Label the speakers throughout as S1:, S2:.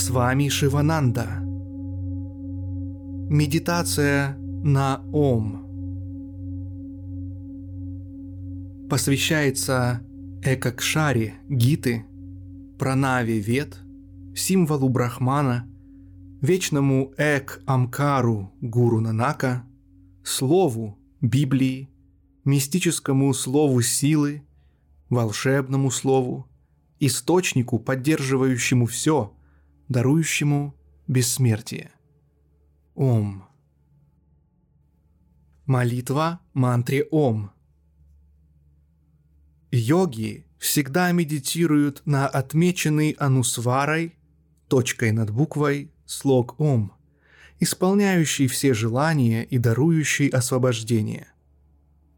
S1: С вами Шивананда. Медитация на Ом. Посвящается Экакшаре Гиты, Пранаве Вет, символу Брахмана, вечному Эк Амкару Гуру Нанака, слову Библии, мистическому слову силы, волшебному слову, источнику, поддерживающему все, дарующему бессмертие. Ом. Молитва мантре Ом. Йоги всегда медитируют на отмеченный анусварой, точкой над буквой, слог Ом, исполняющий все желания и дарующий освобождение.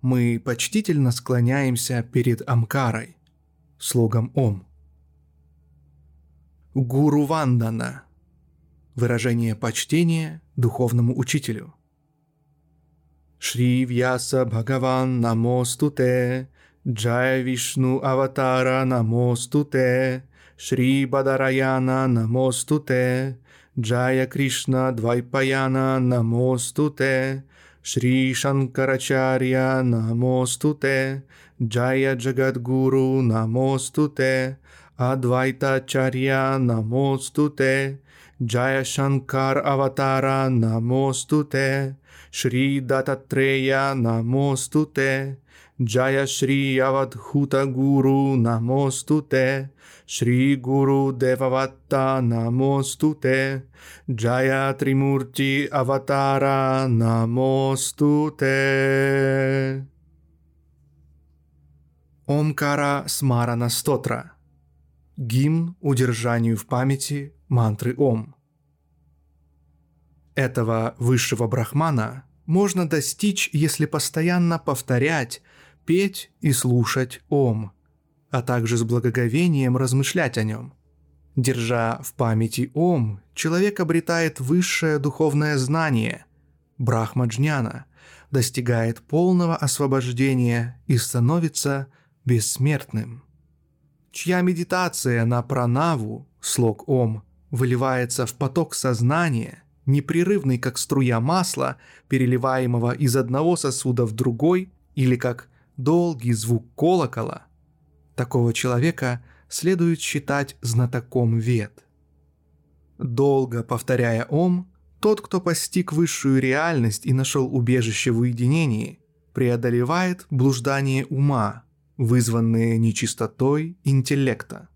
S1: Мы почтительно склоняемся перед Амкарой, слогом Ом. Гуру Вандана – выражение почтения духовному учителю. Шри Вьяса Бхагаван Намостуте, Джая Вишну Аватара Намостуте, Шри Бадараяна Намостуте, Джая Кришна Двайпаяна Намостуте, Шри Шанкарачарья Намостуте, Джая Джагадгуру Намостуте, Адвайта Адвайтачарья Намостуте, Джая Шанкар Аватара Намостуте, Шри Дататрея Намостуте, Джая Шри Авадхута Гуру Намостуте, Шри Гуру Деваватта Намостуте, Джая Тримурти Аватара Намостуте. Омкара Смарана Стотра. Гимн удержанию в памяти мантры Ом. Этого высшего брахмана можно достичь, если постоянно повторять, петь и слушать Ом, а также с благоговением размышлять о нем. Держа в памяти Ом, человек обретает высшее духовное знание – Брахмаджняна, достигает полного освобождения и становится бессмертным. Чья медитация на пранаву, слог Ом, выливается в поток сознания, непрерывный как струя масла, переливаемого из одного сосуда в другой, или как долгий звук колокола, такого человека следует считать знатоком вет. Долго повторяя «Ом», тот, кто постиг высшую реальность и нашел убежище в уединении, преодолевает блуждание ума, вызванные нечистотой интеллекта.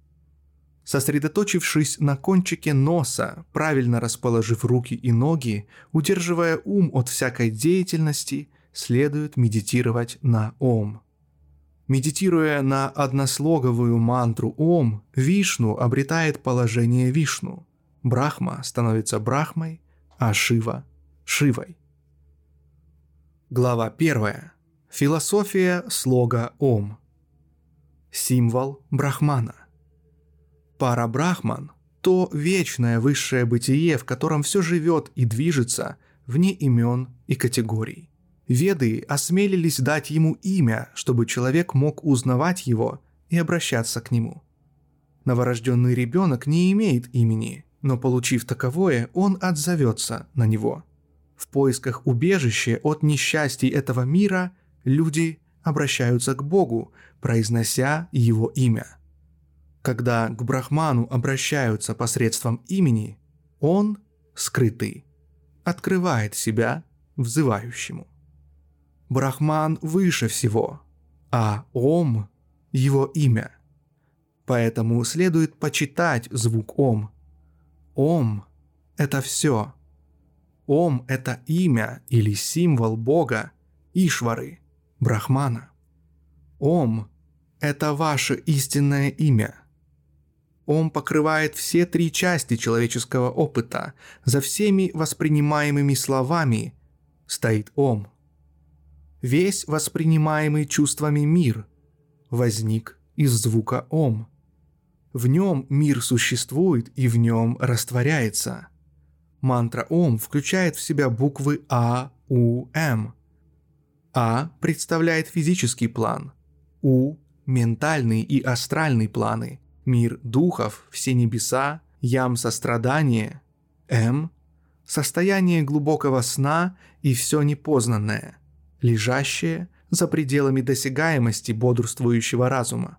S1: Сосредоточившись на кончике носа, правильно расположив руки и ноги, удерживая ум от всякой деятельности, следует медитировать на Ом. Медитируя на однослоговую мантру Ом, Вишну обретает положение Вишну. Брахма становится Брахмой, а Шива – Шивой. Глава 1. Философия слога Ом. Символ Брахмана. Пара Брахман – то вечное высшее бытие, в котором все живет и движется вне имен и категорий. Веды осмелились дать ему имя, чтобы человек мог узнавать его и обращаться к нему. Новорожденный ребенок не имеет имени, но получив таковое, он отзовется на него. В поисках убежища от несчастий этого мира люди обращаются к Богу, произнося его имя. Когда к Брахману обращаются посредством имени, он, скрытый, открывает себя взывающему. Брахман выше всего, а Ом – его имя. Поэтому следует почитать звук Ом. Ом – это все. Ом – это имя или символ Бога, Ишвары, Брахмана. Ом – это ваше истинное имя – он покрывает все три части человеческого опыта. За всеми воспринимаемыми словами стоит Ом. Весь воспринимаемый чувствами мир возник из звука Ом. В нем мир существует и в нем растворяется. Мантра Ом включает в себя буквы А, У, М. А представляет физический план, У – ментальный и астральный планы – мир духов, все небеса, Ям – сострадание, М – состояние глубокого сна и все непознанное, лежащее за пределами досягаемости бодрствующего разума.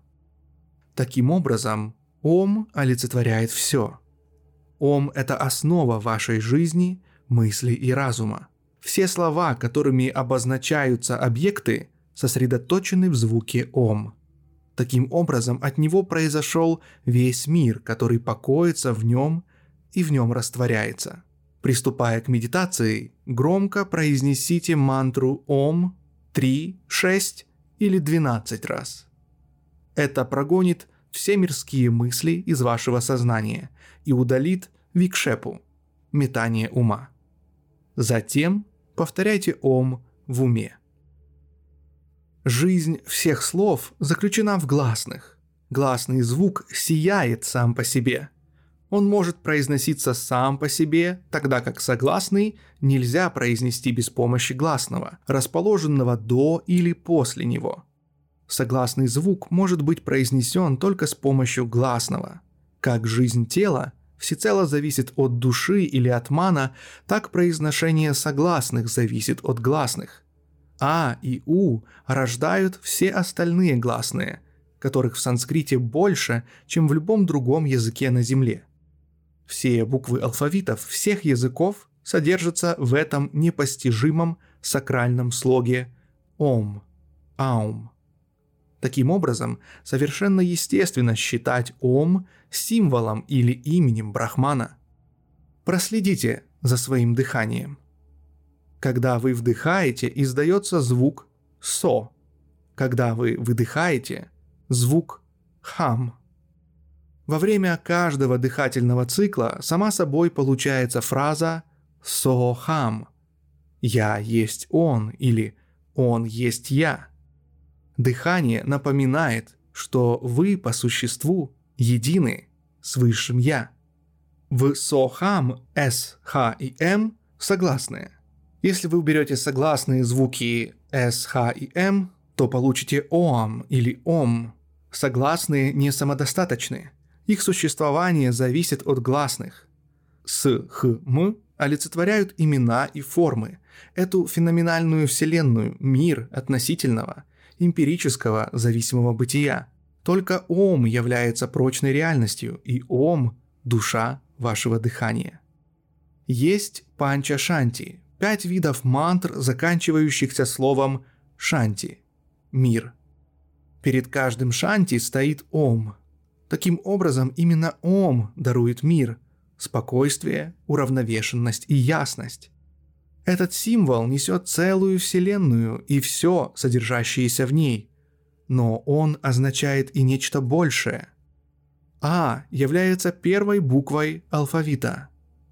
S1: Таким образом, Ом олицетворяет все. Ом – это основа вашей жизни, мысли и разума. Все слова, которыми обозначаются объекты, сосредоточены в звуке Ом. Таким образом, от него произошел весь мир, который покоится в нем и в нем растворяется. Приступая к медитации, громко произнесите мантру Ом 3, 6 или 12 раз. Это прогонит все мирские мысли из вашего сознания и удалит викшепу – метание ума. Затем повторяйте Ом в уме. Жизнь всех слов заключена в гласных. Гласный звук сияет сам по себе. Он может произноситься сам по себе, тогда как согласный нельзя произнести без помощи гласного, расположенного до или после него. Согласный звук может быть произнесен только с помощью гласного. Как жизнь тела всецело зависит от души или от мана, так произношение согласных зависит от гласных. А и У рождают все остальные гласные, которых в санскрите больше, чем в любом другом языке на Земле. Все буквы алфавитов всех языков содержатся в этом непостижимом сакральном слоге «Ом», «Аум». Таким образом, совершенно естественно считать Ом символом или именем Брахмана. Проследите за своим дыханием. Когда вы вдыхаете, издается звук «со». Когда вы выдыхаете, звук «хам». Во время каждого дыхательного цикла сама собой получается фраза «со-хам» – «я есть он» или «он есть я». Дыхание напоминает, что вы по существу едины с Высшим Я. В сохам С, Х и М согласные. Если вы уберете согласные звуки С, Х и М, то получите ОАМ или ОМ. Согласные не самодостаточны. Их существование зависит от гласных. С, Х, М олицетворяют имена и формы, эту феноменальную вселенную, мир относительного – эмпирического зависимого бытия. Только Ом является прочной реальностью, и Ом – душа вашего дыхания. Есть панча шанти – пять видов мантр, заканчивающихся словом шанти – мир. Перед каждым шанти стоит Ом. Таким образом, именно Ом дарует мир, спокойствие, уравновешенность и ясность. Этот символ несет целую вселенную и все, содержащееся в ней. Но он означает и нечто большее. А является первой буквой алфавита,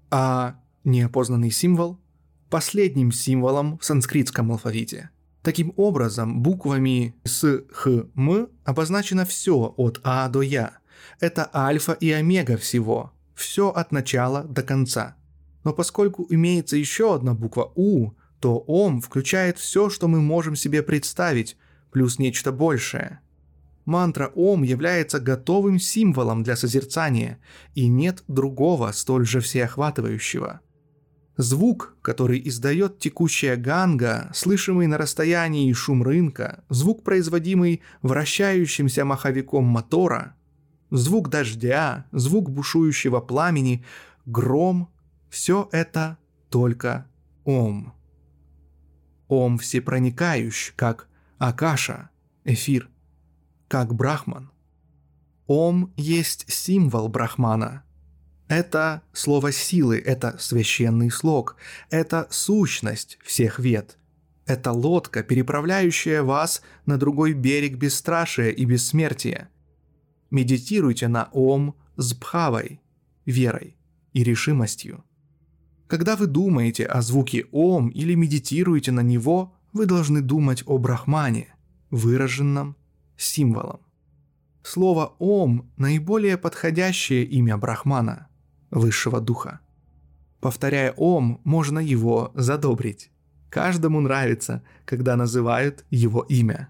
S1: а неопознанный символ – последним символом в санскритском алфавите. Таким образом, буквами С, Х, М обозначено все от А до Я. Это альфа и омега всего, все от начала до конца – но поскольку имеется еще одна буква У, то Ом включает все, что мы можем себе представить, плюс нечто большее. Мантра Ом является готовым символом для созерцания, и нет другого столь же всеохватывающего. Звук, который издает текущая ганга, слышимый на расстоянии шум рынка, звук, производимый вращающимся маховиком мотора, звук дождя, звук бушующего пламени, гром, все это только Ом. Ом всепроникающий, как Акаша, эфир, как Брахман. Ом есть символ Брахмана. Это слово силы, это священный слог, это сущность всех вет. Это лодка, переправляющая вас на другой берег бесстрашия и бессмертия. Медитируйте на Ом с бхавой, верой и решимостью. Когда вы думаете о звуке Ом или медитируете на него, вы должны думать о Брахмане, выраженном символом. Слово Ом – наиболее подходящее имя Брахмана, высшего духа. Повторяя Ом, можно его задобрить. Каждому нравится, когда называют его имя.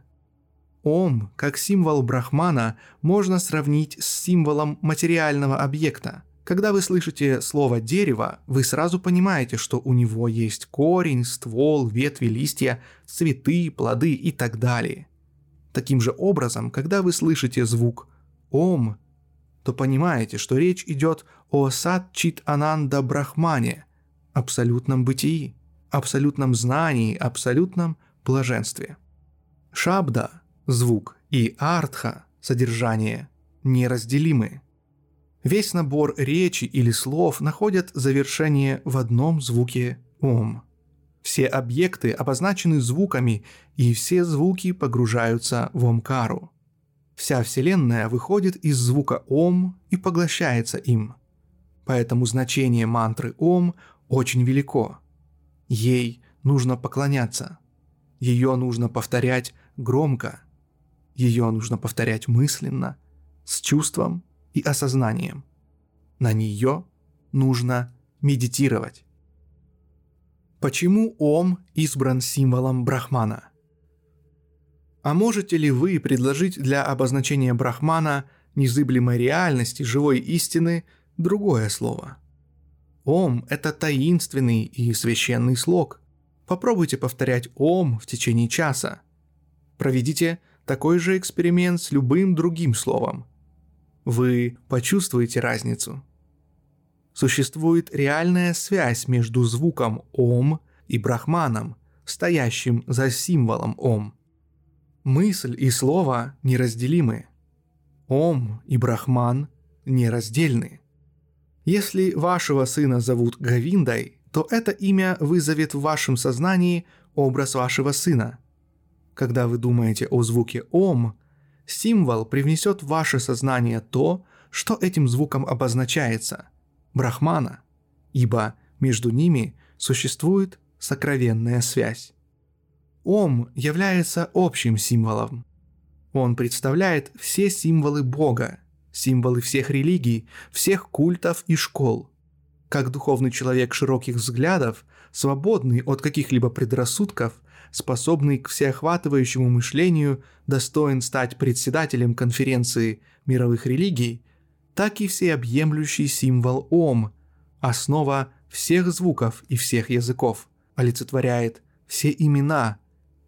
S1: Ом, как символ Брахмана, можно сравнить с символом материального объекта, Когда вы слышите слово «дерево», вы сразу понимаете, что у него есть корень, ствол, ветви, листья, цветы, плоды и так далее. Таким же образом, когда вы слышите звук «ом», то понимаете, что речь идет о сад чит ананда брахмане, абсолютном бытии, абсолютном знании, абсолютном блаженстве. Шабда – звук и артха – содержание – неразделимы – Весь набор речи или слов находят завершение в одном звуке «ом». Все объекты обозначены звуками, и все звуки погружаются в омкару. Вся Вселенная выходит из звука «ом» и поглощается им. Поэтому значение мантры «ом» очень велико. Ей нужно поклоняться. Ее нужно повторять громко. Ее нужно повторять мысленно, с чувством и осознанием. На нее нужно медитировать. Почему Ом избран символом Брахмана? А можете ли вы предложить для обозначения Брахмана незыблемой реальности, живой истины, другое слово? Ом – это таинственный и священный слог. Попробуйте повторять Ом в течение часа. Проведите такой же эксперимент с любым другим словом – вы почувствуете разницу. Существует реальная связь между звуком «Ом» и брахманом, стоящим за символом «Ом». Мысль и слово неразделимы. «Ом» и брахман нераздельны. Если вашего сына зовут Гавиндой, то это имя вызовет в вашем сознании образ вашего сына. Когда вы думаете о звуке «Ом», Символ привнесет в ваше сознание то, что этим звуком обозначается – Брахмана, ибо между ними существует сокровенная связь. Ом является общим символом. Он представляет все символы Бога, символы всех религий, всех культов и школ. Как духовный человек широких взглядов, свободный от каких-либо предрассудков, способный к всеохватывающему мышлению, достоин стать председателем конференции мировых религий, так и всеобъемлющий символ Ом, основа всех звуков и всех языков, олицетворяет все имена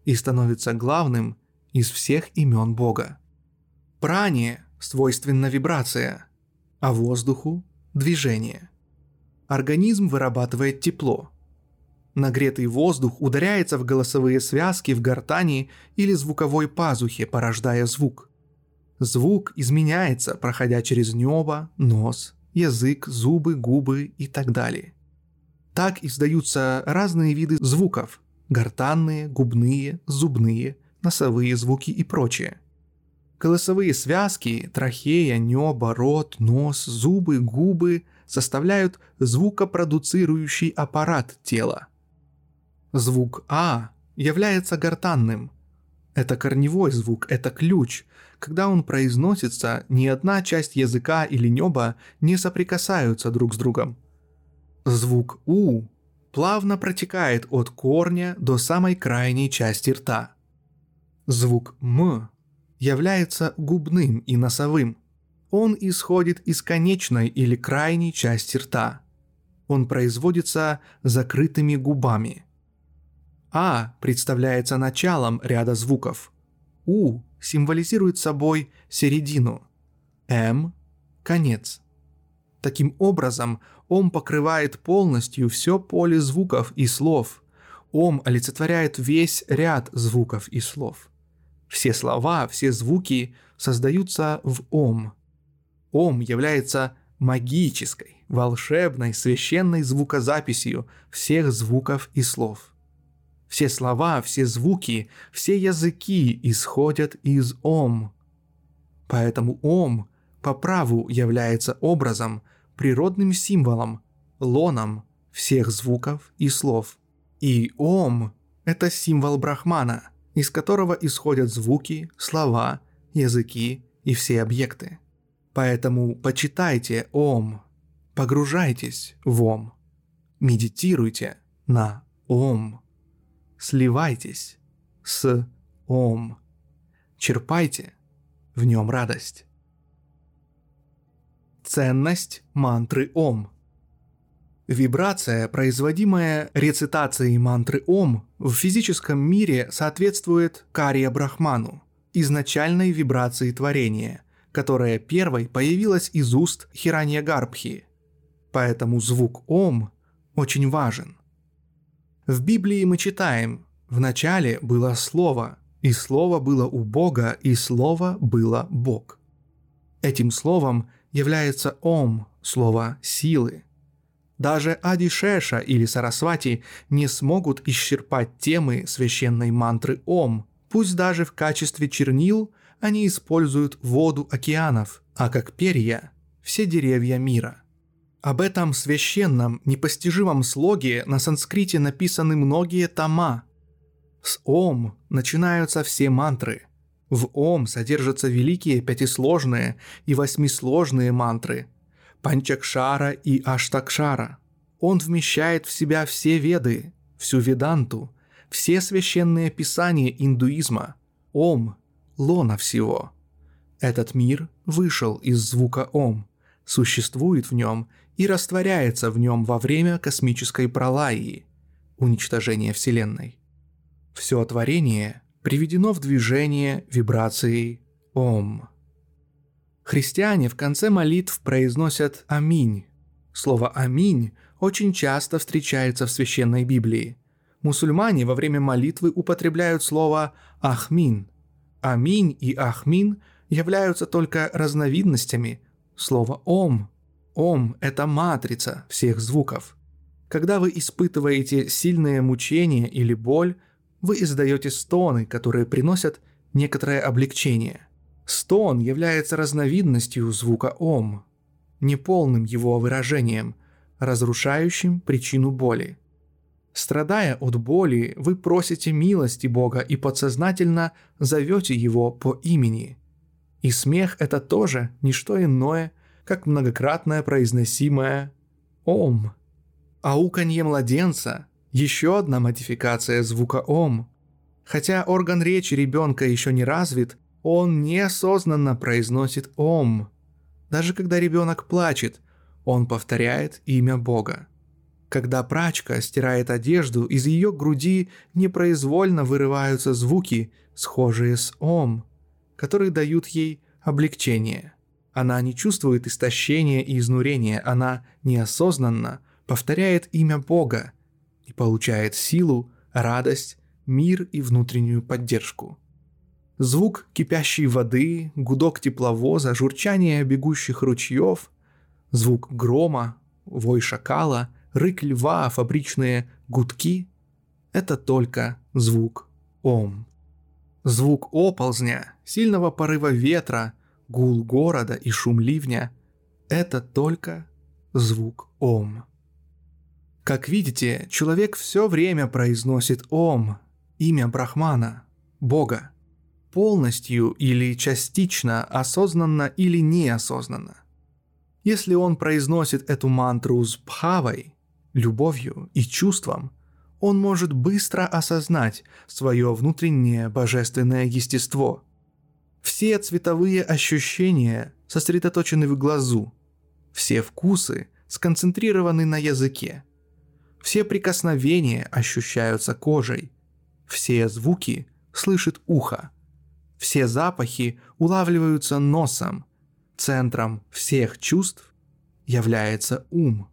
S1: и становится главным из всех имен Бога. Пране свойственна вибрация, а воздуху – движение. Организм вырабатывает тепло – Нагретый воздух ударяется в голосовые связки в гортани или звуковой пазухе, порождая звук. Звук изменяется, проходя через небо, нос, язык, зубы, губы и так далее. Так издаются разные виды звуков – гортанные, губные, зубные, носовые звуки и прочее. Голосовые связки, трахея, небо, рот, нос, зубы, губы составляют звукопродуцирующий аппарат тела – Звук А является гортанным. Это корневой звук, это ключ. Когда он произносится, ни одна часть языка или неба не соприкасаются друг с другом. Звук У плавно протекает от корня до самой крайней части рта. Звук М является губным и носовым. Он исходит из конечной или крайней части рта. Он производится закрытыми губами – а представляется началом ряда звуков. У символизирует собой середину. М – конец. Таким образом, Ом покрывает полностью все поле звуков и слов. Ом олицетворяет весь ряд звуков и слов. Все слова, все звуки создаются в Ом. Ом является магической, волшебной, священной звукозаписью всех звуков и слов. Все слова, все звуки, все языки исходят из Ом. Поэтому Ом по праву является образом, природным символом, лоном всех звуков и слов. И Ом – это символ Брахмана, из которого исходят звуки, слова, языки и все объекты. Поэтому почитайте Ом, погружайтесь в Ом, медитируйте на Ом сливайтесь с Ом. Черпайте в нем радость. Ценность мантры Ом. Вибрация, производимая рецитацией мантры Ом, в физическом мире соответствует Кария Брахману, изначальной вибрации творения, которая первой появилась из уст Хиранья Гарбхи. Поэтому звук Ом очень важен. В Библии мы читаем «В начале было Слово, и Слово было у Бога, и Слово было Бог». Этим словом является Ом, слово силы. Даже Адишеша или Сарасвати не смогут исчерпать темы священной мантры Ом, пусть даже в качестве чернил они используют воду океанов, а как перья – все деревья мира. Об этом священном, непостижимом слоге на санскрите написаны многие тома. С Ом начинаются все мантры – в Ом содержатся великие пятисложные и восьмисложные мантры – Панчакшара и Аштакшара. Он вмещает в себя все веды, всю веданту, все священные писания индуизма. Ом – лона всего. Этот мир вышел из звука Ом, существует в нем и растворяется в нем во время космической пролаи – уничтожения Вселенной. Все творение приведено в движение вибрацией «Ом». Христиане в конце молитв произносят «Аминь». Слово «Аминь» очень часто встречается в Священной Библии. Мусульмане во время молитвы употребляют слово «Ахмин». «Аминь» и «Ахмин» являются только разновидностями слова «Ом». «Ом» — это матрица всех звуков. Когда вы испытываете сильное мучение или боль – вы издаете стоны, которые приносят некоторое облегчение. Стон является разновидностью звука «ом», неполным его выражением, разрушающим причину боли. Страдая от боли, вы просите милости Бога и подсознательно зовете Его по имени. И смех – это тоже не что иное, как многократное произносимое «Ом». Ауканье младенца еще одна модификация звука «ом». Хотя орган речи ребенка еще не развит, он неосознанно произносит «ом». Даже когда ребенок плачет, он повторяет имя Бога. Когда прачка стирает одежду, из ее груди непроизвольно вырываются звуки, схожие с «ом», которые дают ей облегчение. Она не чувствует истощения и изнурения, она неосознанно повторяет имя Бога – и получает силу, радость, мир и внутреннюю поддержку. Звук кипящей воды, гудок тепловоза, журчание бегущих ручьев, звук грома, вой шакала, рык льва, фабричные гудки – это только звук Ом. Звук оползня, сильного порыва ветра, гул города и шум ливня – это только звук Ом. Как видите, человек все время произносит Ом, имя Брахмана, Бога, полностью или частично, осознанно или неосознанно. Если он произносит эту мантру с бхавой, любовью и чувством, он может быстро осознать свое внутреннее божественное естество. Все цветовые ощущения сосредоточены в глазу, все вкусы сконцентрированы на языке – все прикосновения ощущаются кожей. Все звуки слышит ухо. Все запахи улавливаются носом. Центром всех чувств является ум.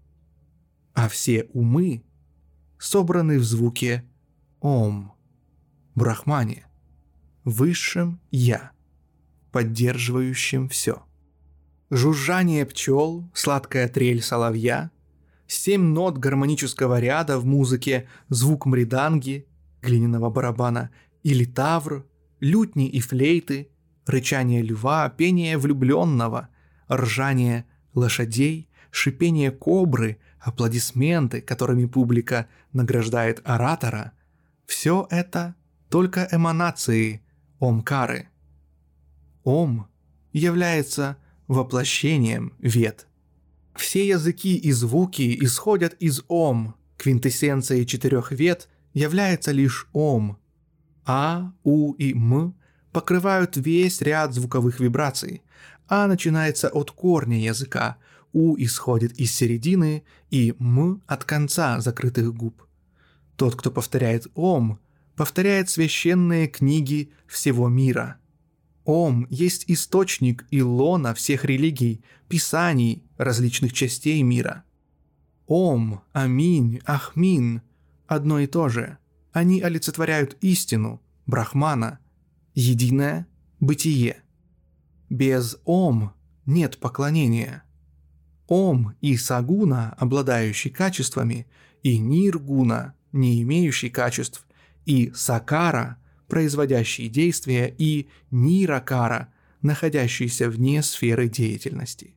S1: А все умы собраны в звуке Ом, Брахмане, высшем Я, поддерживающем все. Жужжание пчел, сладкая трель соловья – семь нот гармонического ряда в музыке, звук мриданги, глиняного барабана, или тавр, лютни и флейты, рычание льва, пение влюбленного, ржание лошадей, шипение кобры, аплодисменты, которыми публика награждает оратора – все это только эманации Омкары. Ом является воплощением вет – все языки и звуки исходят из Ом. Квинтэссенцией четырех вет является лишь Ом. А, У и М покрывают весь ряд звуковых вибраций, А начинается от корня языка, У исходит из середины и М от конца закрытых губ. Тот, кто повторяет Ом, повторяет священные книги всего мира. Ом есть источник и лона всех религий, писаний различных частей мира. Ом, Аминь, Ахмин – одно и то же. Они олицетворяют истину, Брахмана, единое бытие. Без Ом нет поклонения. Ом и Сагуна, обладающий качествами, и Ниргуна, не имеющий качеств, и Сакара, производящий действия, и Ниракара, находящийся вне сферы деятельности.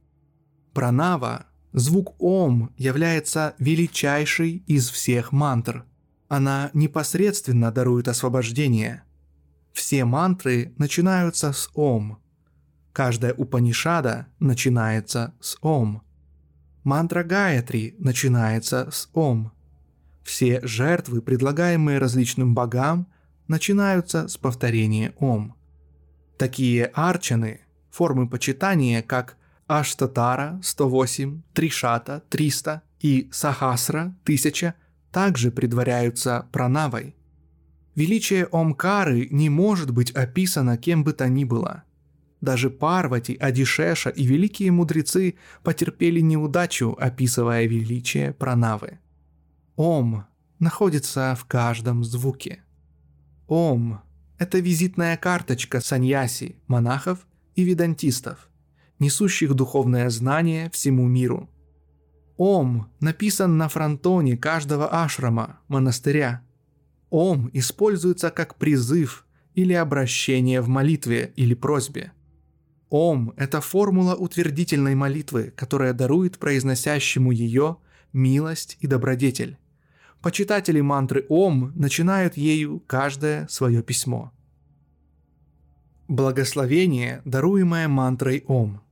S1: Пранава, звук Ом, является величайшей из всех мантр. Она непосредственно дарует освобождение. Все мантры начинаются с Ом. Каждая Упанишада начинается с Ом. Мантра Гаятри начинается с Ом. Все жертвы, предлагаемые различным богам, начинаются с повторения Ом. Такие арчаны, формы почитания, как Аштатара 108, Тришата 300 и Сахасра 1000, также предваряются пранавой. Величие Омкары не может быть описано кем бы то ни было. Даже Парвати, Адишеша и великие мудрецы потерпели неудачу, описывая величие пранавы. Ом находится в каждом звуке. Ом – это визитная карточка саньяси, монахов и ведантистов, несущих духовное знание всему миру. Ом написан на фронтоне каждого ашрама, монастыря. Ом используется как призыв или обращение в молитве или просьбе. Ом – это формула утвердительной молитвы, которая дарует произносящему ее милость и добродетель. Почитатели мантры Ом начинают ею каждое свое письмо. Благословение, даруемое мантрой Ом.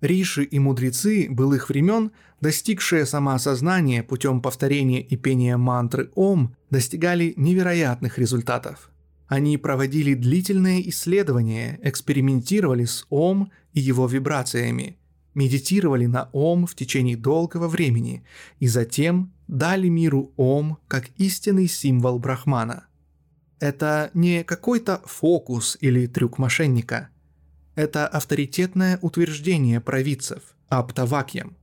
S1: Риши и мудрецы былых времен, достигшие самоосознания путем повторения и пения мантры Ом, достигали невероятных результатов. Они проводили длительные исследования, экспериментировали с Ом и его вибрациями, медитировали на Ом в течение долгого времени и затем дали миру Ом как истинный символ Брахмана. Это не какой-то фокус или трюк мошенника. Это авторитетное утверждение провидцев, аптавакьям.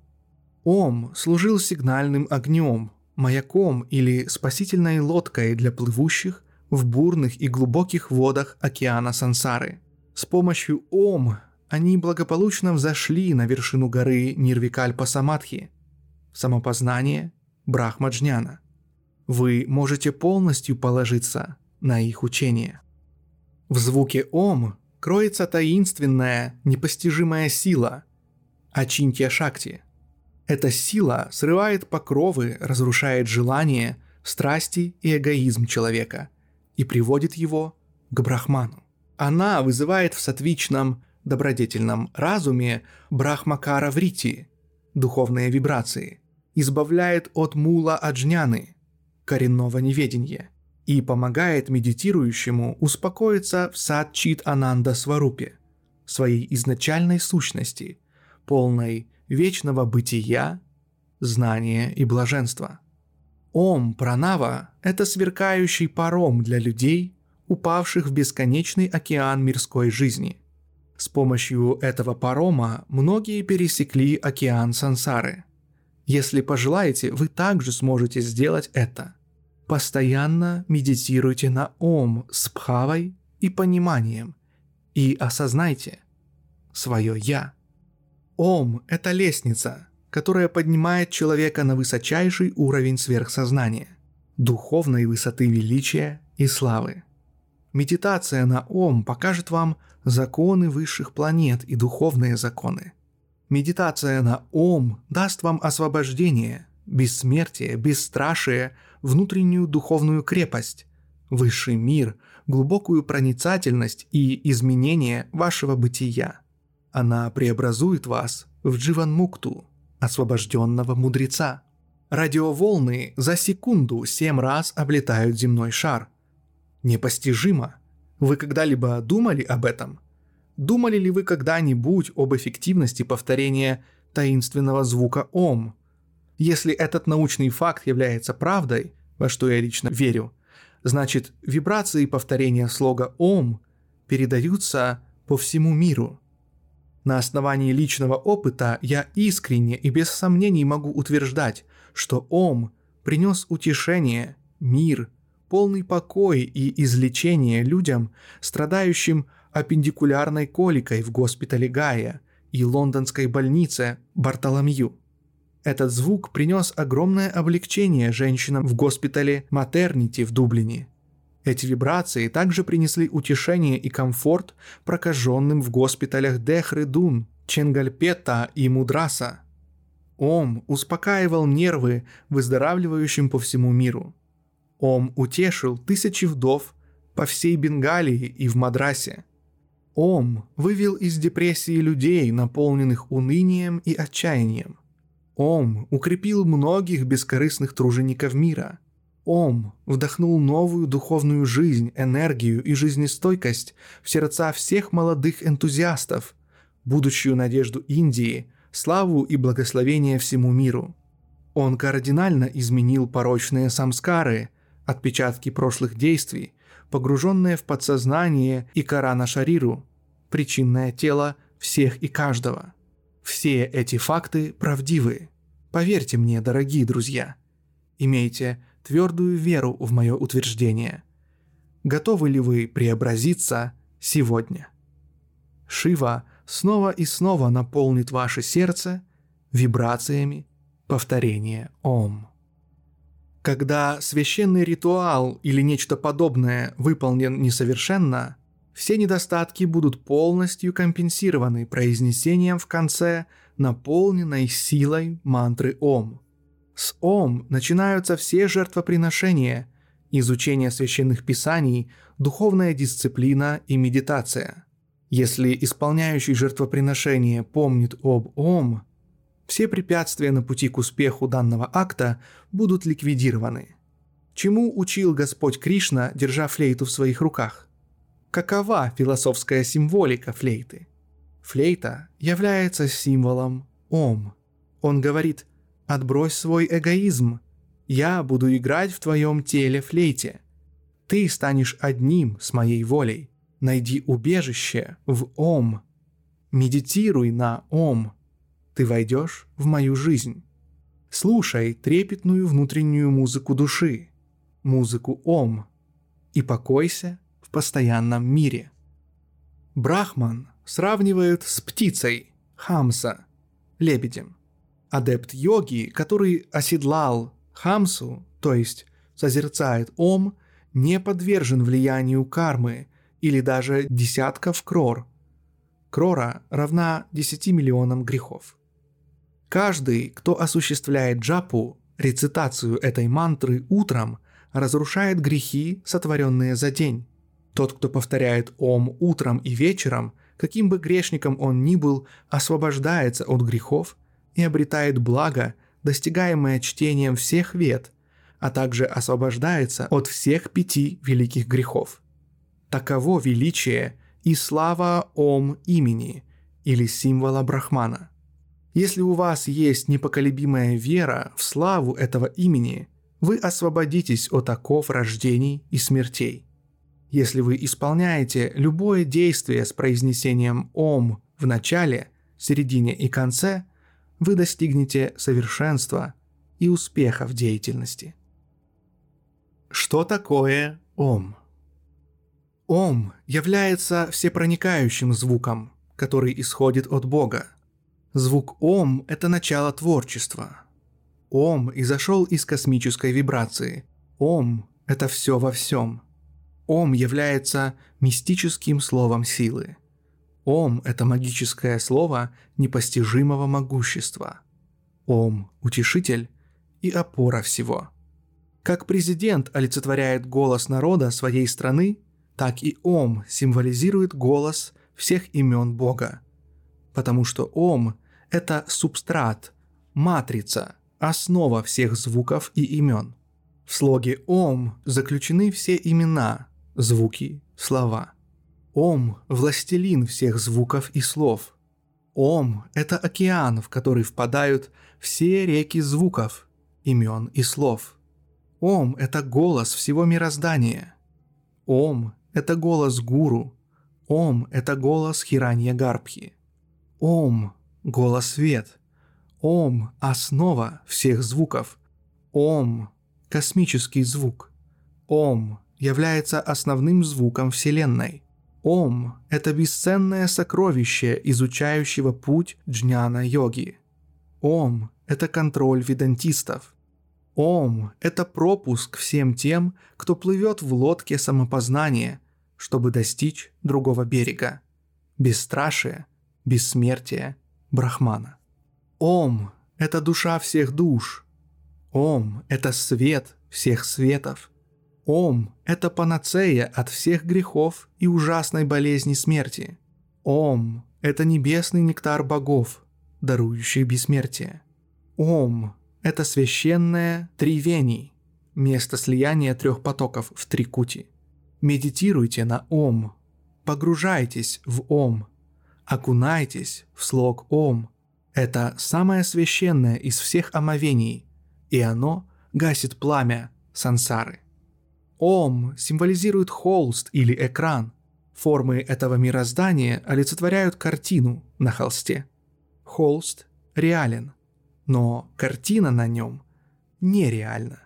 S1: Ом служил сигнальным огнем, маяком или спасительной лодкой для плывущих в бурных и глубоких водах океана Сансары. С помощью Ом они благополучно взошли на вершину горы Нирвикальпа Самадхи, самопознание Брахмаджняна. Вы можете полностью положиться на их учение. В звуке Ом кроется таинственная, непостижимая сила – Ачинтья Шакти. Эта сила срывает покровы, разрушает желания, страсти и эгоизм человека и приводит его к Брахману. Она вызывает в сатвичном добродетельном разуме брахмакара врити, духовные вибрации, избавляет от мула аджняны, коренного неведения, и помогает медитирующему успокоиться в садчит ананда сварупе, своей изначальной сущности, полной вечного бытия, знания и блаженства. Ом Пранава – это сверкающий паром для людей, упавших в бесконечный океан мирской жизни – с помощью этого парома многие пересекли океан сансары. Если пожелаете, вы также сможете сделать это. Постоянно медитируйте на Ом с пхавой и пониманием и осознайте свое «Я». Ом – это лестница, которая поднимает человека на высочайший уровень сверхсознания, духовной высоты величия и славы. Медитация на Ом покажет вам законы высших планет и духовные законы. Медитация на Ом даст вам освобождение, бессмертие, бесстрашие, внутреннюю духовную крепость, высший мир, глубокую проницательность и изменение вашего бытия. Она преобразует вас в Дживанмукту, освобожденного мудреца. Радиоволны за секунду семь раз облетают земной шар – непостижимо. Вы когда-либо думали об этом? Думали ли вы когда-нибудь об эффективности повторения таинственного звука «Ом»? Если этот научный факт является правдой, во что я лично верю, значит вибрации повторения слога «Ом» передаются по всему миру. На основании личного опыта я искренне и без сомнений могу утверждать, что Ом принес утешение, мир, полный покой и излечение людям, страдающим аппендикулярной коликой в госпитале Гая и лондонской больнице Бартоломью. Этот звук принес огромное облегчение женщинам в госпитале Матернити в Дублине. Эти вибрации также принесли утешение и комфорт прокаженным в госпиталях Дехры Дун, Ченгальпета и Мудраса. Ом успокаивал нервы выздоравливающим по всему миру. Ом утешил тысячи вдов по всей Бенгалии и в Мадрасе. Ом вывел из депрессии людей, наполненных унынием и отчаянием. Ом укрепил многих бескорыстных тружеников мира. Ом вдохнул новую духовную жизнь, энергию и жизнестойкость в сердца всех молодых энтузиастов, будущую надежду Индии, славу и благословение всему миру. Он кардинально изменил порочные самскары, отпечатки прошлых действий, погруженные в подсознание и Корана Шариру, причинное тело всех и каждого – все эти факты правдивы. Поверьте мне, дорогие друзья. Имейте твердую веру в мое утверждение. Готовы ли вы преобразиться сегодня? Шива снова и снова наполнит ваше сердце вибрациями повторения Ом. Когда священный ритуал или нечто подобное выполнен несовершенно – все недостатки будут полностью компенсированы произнесением в конце наполненной силой мантры Ом. С Ом начинаются все жертвоприношения, изучение священных писаний, духовная дисциплина и медитация. Если исполняющий жертвоприношение помнит об Ом, все препятствия на пути к успеху данного акта будут ликвидированы. Чему учил Господь Кришна, держа флейту в своих руках – какова философская символика флейты. Флейта является символом Ом. Он говорит «Отбрось свой эгоизм. Я буду играть в твоем теле флейте. Ты станешь одним с моей волей. Найди убежище в Ом. Медитируй на Ом. Ты войдешь в мою жизнь. Слушай трепетную внутреннюю музыку души, музыку Ом, и покойся постоянном мире. Брахман сравнивают с птицей, хамса, лебедем. Адепт йоги, который оседлал хамсу, то есть созерцает ом, не подвержен влиянию кармы или даже десятков крор. Крора равна 10 миллионам грехов. Каждый, кто осуществляет джапу, рецитацию этой мантры утром, разрушает грехи, сотворенные за день. Тот, кто повторяет Ом утром и вечером, каким бы грешником он ни был, освобождается от грехов и обретает благо, достигаемое чтением всех вет, а также освобождается от всех пяти великих грехов. Таково величие и слава Ом имени или символа Брахмана. Если у вас есть непоколебимая вера в славу этого имени, вы освободитесь от оков рождений и смертей – если вы исполняете любое действие с произнесением «Ом» в начале, середине и конце, вы достигнете совершенства и успеха в деятельности. Что такое Ом? Ом является всепроникающим звуком, который исходит от Бога. Звук Ом – это начало творчества. Ом изошел из космической вибрации. Ом – это все во всем – Ом является мистическим словом силы. Ом – это магическое слово непостижимого могущества. Ом – утешитель и опора всего. Как президент олицетворяет голос народа своей страны, так и Ом символизирует голос всех имен Бога. Потому что Ом – это субстрат, матрица, основа всех звуков и имен. В слоге Ом заключены все имена – звуки, слова. Ом – властелин всех звуков и слов. Ом – это океан, в который впадают все реки звуков, имен и слов. Ом – это голос всего мироздания. Ом – это голос гуру. Ом – это голос Хиранья Гарбхи. Ом – голос свет. Ом – основа всех звуков. Ом – космический звук. Ом является основным звуком Вселенной. Ом – это бесценное сокровище изучающего путь джняна-йоги. Ом – это контроль ведантистов. Ом – это пропуск всем тем, кто плывет в лодке самопознания, чтобы достичь другого берега. Бесстрашие, бессмертие, брахмана. Ом – это душа всех душ. Ом – это свет всех светов. Ом – это панацея от всех грехов и ужасной болезни смерти. Ом – это небесный нектар богов, дарующий бессмертие. Ом – это священное Тривени, место слияния трех потоков в Трикути. Медитируйте на Ом, погружайтесь в Ом, окунайтесь в слог Ом. Это самое священное из всех омовений, и оно гасит пламя сансары. Ом символизирует холст или экран. Формы этого мироздания олицетворяют картину на холсте. Холст реален, но картина на нем нереальна.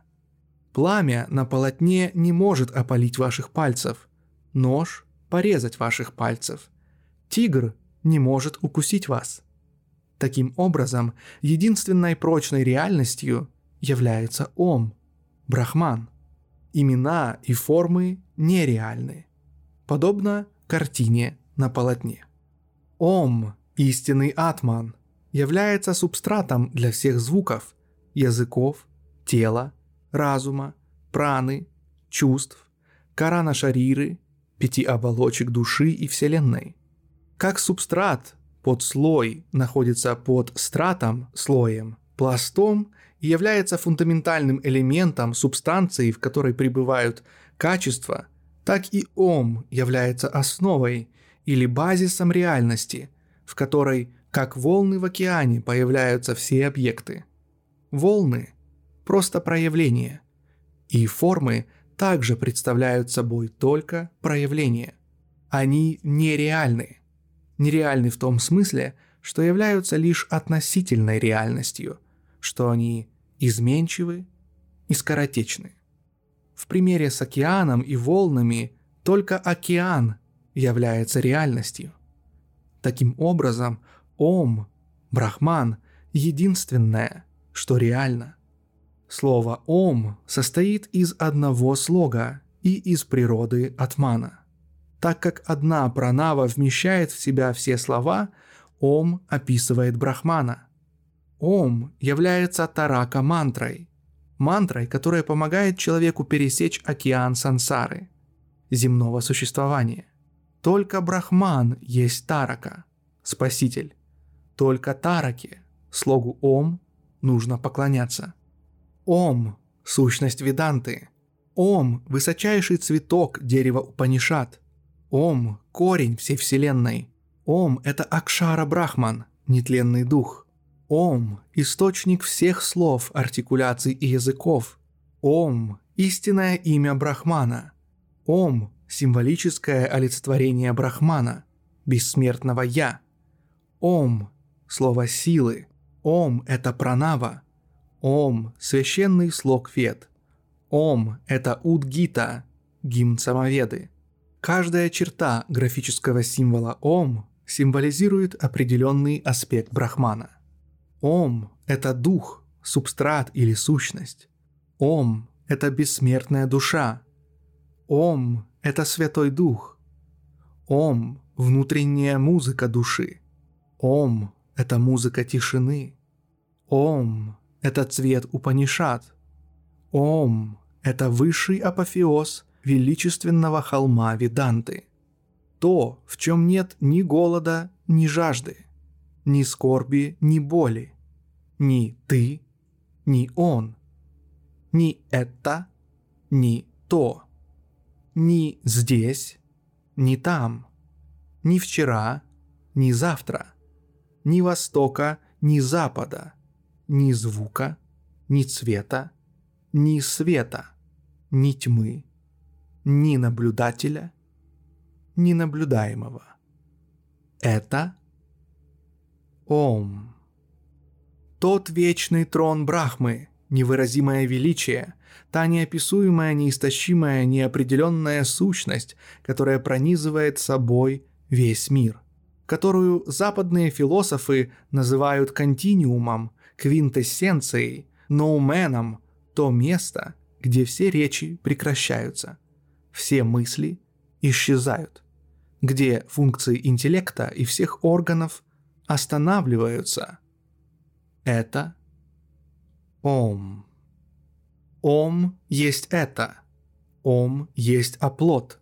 S1: Пламя на полотне не может опалить ваших пальцев, нож – порезать ваших пальцев, тигр не может укусить вас. Таким образом, единственной прочной реальностью является Ом, Брахман – имена и формы нереальны, подобно картине на полотне. Ом, истинный атман, является субстратом для всех звуков, языков, тела, разума, праны, чувств, карана шариры, пяти оболочек души и Вселенной. Как субстрат, под слой находится под стратом, слоем, пластом и является фундаментальным элементом субстанции, в которой пребывают качества, так и ом является основой или базисом реальности, в которой, как волны в океане, появляются все объекты. Волны – просто проявления, и формы также представляют собой только проявления. Они нереальны. Нереальны в том смысле, что являются лишь относительной реальностью – что они изменчивы и скоротечны. В примере с океаном и волнами только океан является реальностью. Таким образом, Ом, Брахман, единственное, что реально. Слово Ом состоит из одного слога и из природы Атмана. Так как одна пранава вмещает в себя все слова, Ом описывает Брахмана – Ом является тарака мантрой, мантрой, которая помогает человеку пересечь океан сансары, земного существования. Только Брахман есть тарака, спаситель. Только тараке, слогу Ом, нужно поклоняться. Ом – сущность Веданты. Ом – высочайший цветок дерева Упанишат. Ом – корень всей вселенной. Ом – это Акшара Брахман, нетленный дух – Ом – источник всех слов, артикуляций и языков. Ом – истинное имя Брахмана. Ом – символическое олицетворение Брахмана, бессмертного Я. Ом – слово силы. Ом – это пранава. Ом – священный слог Вед. Ом – это Удгита, гимн самоведы. Каждая черта графического символа Ом символизирует определенный аспект Брахмана. Ом – это дух, субстрат или сущность. Ом – это бессмертная душа. Ом – это Святой Дух. Ом – внутренняя музыка души. Ом – это музыка тишины. Ом – это цвет Упанишат. Ом – это высший апофеоз величественного холма Веданты. То, в чем нет ни голода, ни жажды – ни скорби, ни боли. Ни ты, ни он. Ни это, ни то. Ни здесь, ни там. ни вчера, ни завтра, ни востока, ни запада, ни звука, ни цвета, ни света, ни тьмы, ни наблюдателя, ни наблюдаемого. Это Ом. Тот вечный трон Брахмы, невыразимое величие, та неописуемая, неистощимая, неопределенная сущность, которая пронизывает собой весь мир, которую западные философы называют континиумом, квинтэссенцией, ноуменом, то место, где все речи прекращаются, все мысли исчезают, где функции интеллекта и всех органов останавливаются. Это Ом. Ом есть это. Ом есть оплот.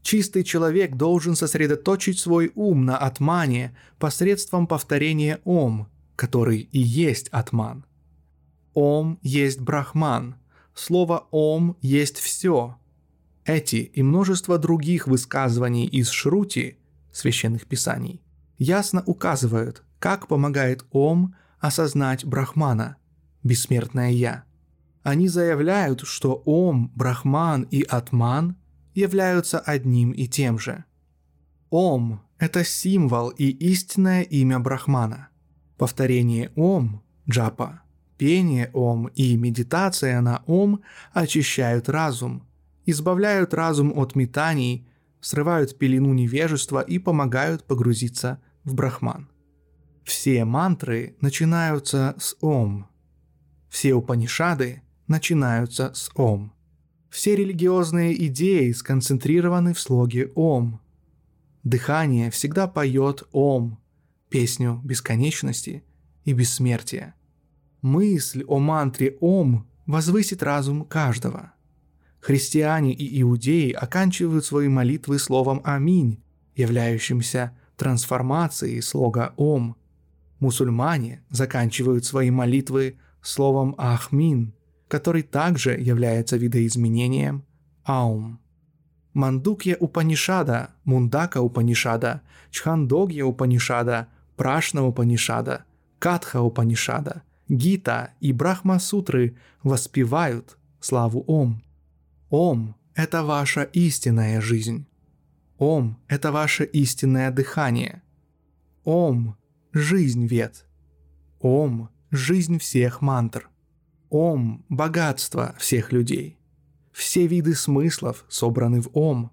S1: Чистый человек должен сосредоточить свой ум на атмане посредством повторения Ом, который и есть атман. Ом есть брахман. Слово Ом есть все. Эти и множество других высказываний из Шрути, священных писаний, ясно указывают, как помогает Ом осознать Брахмана, бессмертное Я. Они заявляют, что Ом, Брахман и Атман являются одним и тем же. Ом – это символ и истинное имя Брахмана. Повторение Ом, джапа, пение Ом и медитация на Ом очищают разум, избавляют разум от метаний, срывают пелену невежества и помогают погрузиться в Брахман. Все мантры начинаются с Ом. Все Упанишады начинаются с Ом. Все религиозные идеи сконцентрированы в слоге Ом. Дыхание всегда поет Ом, песню бесконечности и бессмертия. Мысль о мантре Ом возвысит разум каждого. Христиане и иудеи оканчивают свои молитвы словом «Аминь», являющимся трансформацией слога «Ом». Мусульмане заканчивают свои молитвы словом «Ахмин», который также является видоизменением «Аум». Мандукья Упанишада, Мундака Упанишада, Чхандогья Упанишада, Прашна Упанишада, Катха Упанишада, Гита и Брахма Сутры воспевают славу Ом. Ом – это ваша истинная жизнь. Ом – это ваше истинное дыхание. Ом – жизнь вет. Ом – жизнь всех мантр. Ом – богатство всех людей. Все виды смыслов собраны в Ом.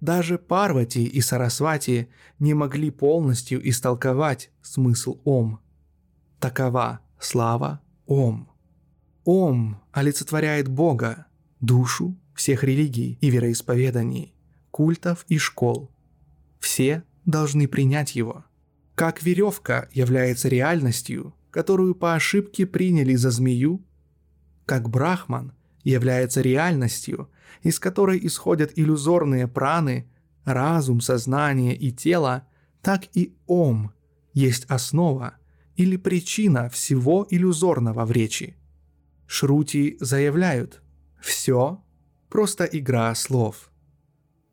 S1: Даже Парвати и Сарасвати не могли полностью истолковать смысл Ом. Такова слава Ом. Ом олицетворяет Бога, душу всех религий и вероисповеданий культов и школ. Все должны принять его. Как веревка является реальностью, которую по ошибке приняли за змею, как брахман является реальностью, из которой исходят иллюзорные праны, разум, сознание и тело, так и ом есть основа или причина всего иллюзорного в речи. Шрути заявляют «все – просто игра слов»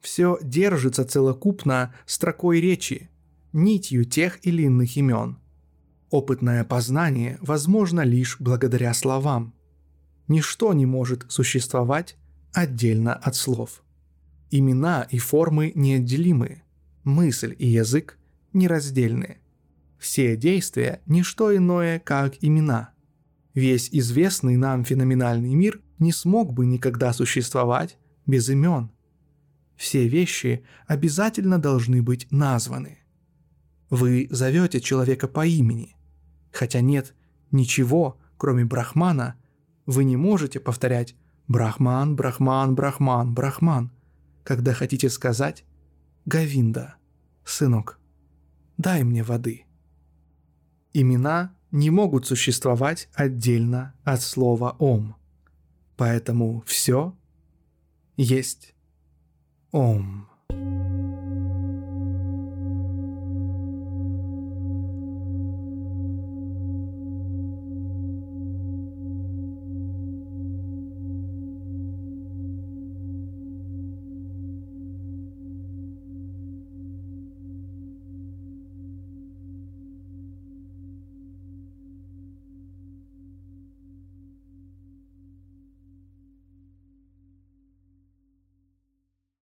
S1: все держится целокупно строкой речи, нитью тех или иных имен. Опытное познание возможно лишь благодаря словам. Ничто не может существовать отдельно от слов. Имена и формы неотделимы, мысль и язык нераздельны. Все действия – ничто иное, как имена. Весь известный нам феноменальный мир не смог бы никогда существовать без имен. Все вещи обязательно должны быть названы. Вы зовете человека по имени, хотя нет ничего, кроме Брахмана, вы не можете повторять «Брахман, Брахман, Брахман, Брахман», когда хотите сказать «Гавинда, сынок, дай мне воды». Имена не могут существовать отдельно от слова «Ом», поэтому все есть Ом.